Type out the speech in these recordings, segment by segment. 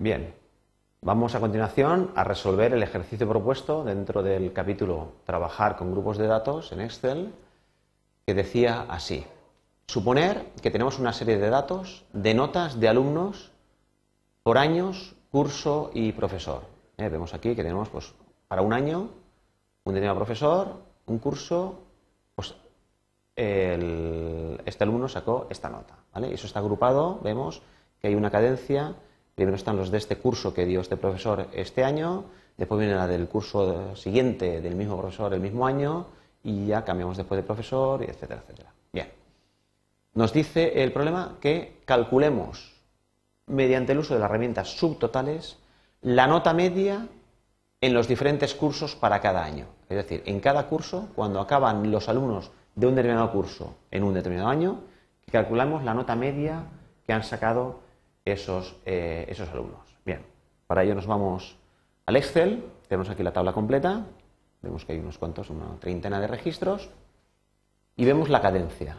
Bien, vamos a continuación a resolver el ejercicio propuesto dentro del capítulo Trabajar con grupos de datos en Excel, que decía así. Suponer que tenemos una serie de datos de notas de alumnos por años, curso y profesor. Eh, vemos aquí que tenemos pues, para un año un determinado profesor, un curso, pues este alumno sacó esta nota. ¿vale? Eso está agrupado, vemos que hay una cadencia Primero están los de este curso que dio este profesor este año, después viene la del curso siguiente del mismo profesor el mismo año y ya cambiamos después de profesor, y etcétera, etcétera. Bien. Nos dice el problema que calculemos mediante el uso de las herramientas subtotales la nota media en los diferentes cursos para cada año. Es decir, en cada curso, cuando acaban los alumnos de un determinado curso en un determinado año, calculamos la nota media que han sacado esos, eh, esos alumnos. Bien, para ello nos vamos al Excel, tenemos aquí la tabla completa, vemos que hay unos cuantos, una treintena de registros, y vemos la cadencia.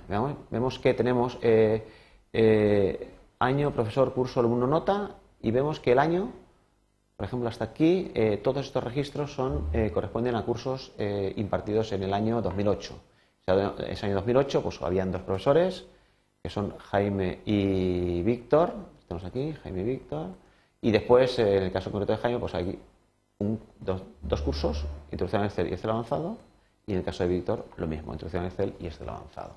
Vemos que tenemos eh, eh, año, profesor, curso, alumno, nota, y vemos que el año, por ejemplo, hasta aquí, todos estos registros son, corresponden a cursos impartidos en el año 2008. ese año 2008 pues, habían dos profesores, que son Jaime y Víctor, tenemos aquí, Jaime y Víctor. Y después, eh, en el caso concreto de Jaime, pues hay dos, cursos, Introducción a Excel y Excel avanzado. Y en el caso de Víctor, lo mismo, Introducción a Excel y Excel avanzado.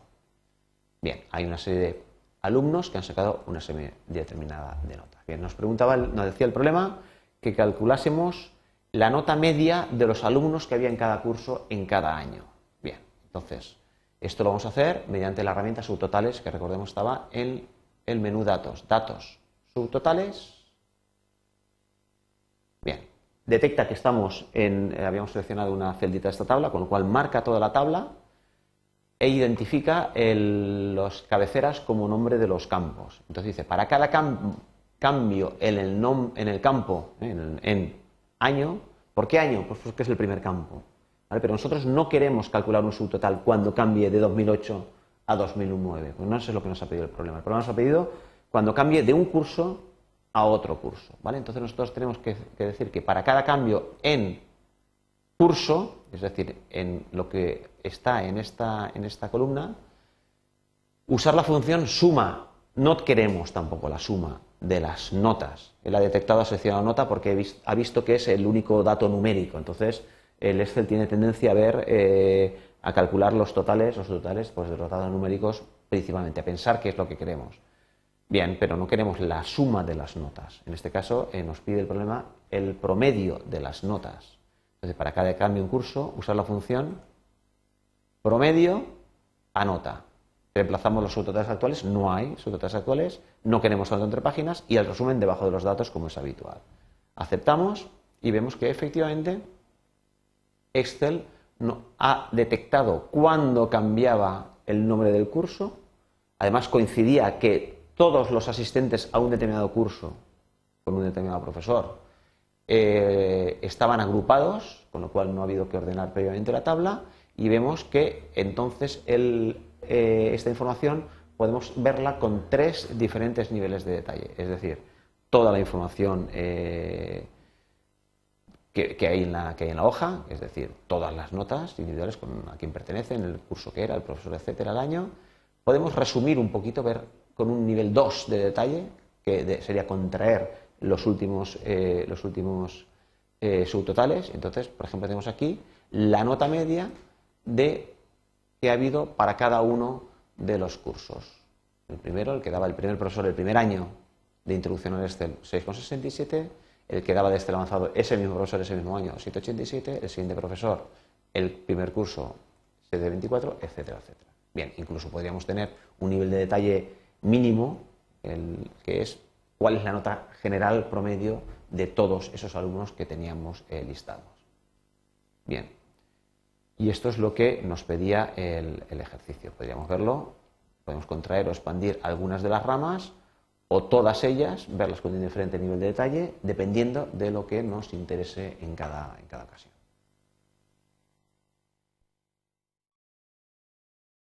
Bien, hay una serie de alumnos que han sacado una serie determinada de notas. Bien, nos preguntaba, nos decía el problema que calculásemos la nota media de los alumnos que había en cada curso en cada año. Bien, entonces, esto lo vamos a hacer mediante la herramienta subtotales que recordemos estaba en el menú datos. Datos, subtotales. Bien, detecta que estamos en, eh, habíamos seleccionado una celdita de esta tabla, con lo cual marca toda la tabla e identifica los cabeceras como nombre de los campos. Entonces dice, para cada cambio en el, en el campo, eh, en, año, ¿por qué año? Pues porque es el primer campo. Pero nosotros no queremos calcular un subtotal cuando cambie de 2008 a 2009. Pues no sé lo que nos ha pedido el problema. El problema nos ha pedido cuando cambie de un curso a otro curso. ¿vale? Entonces nosotros tenemos que, decir que para cada cambio en curso, es decir, en lo que está en esta, en esta columna, usar la función suma. No queremos tampoco la suma de las notas. Él ha detectado, ha seleccionado nota porque ha visto que es el único dato numérico. Entonces, el Excel tiene tendencia a ver, eh, a calcular los totales, los totales pues, de los datos numéricos principalmente, a pensar qué es lo que queremos. Bien, pero no queremos la suma de las notas. En este caso eh, nos pide el problema el promedio de las notas. Entonces, para cada cambio en curso, usar la función promedio a nota. Reemplazamos los subtotales actuales, no hay subtotales actuales, no queremos salto entre páginas y el resumen debajo de los datos como es habitual. Aceptamos y vemos que efectivamente Excel no, ha detectado cuándo cambiaba el nombre del curso, además coincidía que todos los asistentes a un determinado curso con un determinado profesor eh, estaban agrupados, con lo cual no ha habido que ordenar previamente la tabla, y vemos que entonces eh, esta información podemos verla con tres diferentes niveles de detalle, es decir, toda la información eh, que, hay en la, que hay en la hoja, es decir, todas las notas individuales con a quién pertenecen, el curso que era, el profesor, etcétera, el año. Podemos resumir un poquito, ver con un nivel 2 de detalle, que sería contraer los últimos, eh, los últimos eh, subtotales. Entonces, por ejemplo, tenemos aquí la nota media de que ha habido para cada uno de los cursos. El primero, el que daba el primer profesor el primer año de introducción al Excel, 6,67. El que daba de Excel avanzado ese mismo profesor ese mismo año, 7,87. El siguiente profesor, el primer curso, 7,24, etcétera, etcétera. Bien, incluso podríamos tener un nivel de detalle mínimo, el, que es cuál es la nota general promedio de todos esos alumnos que teníamos eh, listados. Bien, y esto es lo que nos pedía el, ejercicio. Podríamos verlo, podemos contraer o expandir algunas de las ramas o todas ellas, verlas con un diferente nivel de detalle, dependiendo de lo que nos interese en cada, en cada ocasión.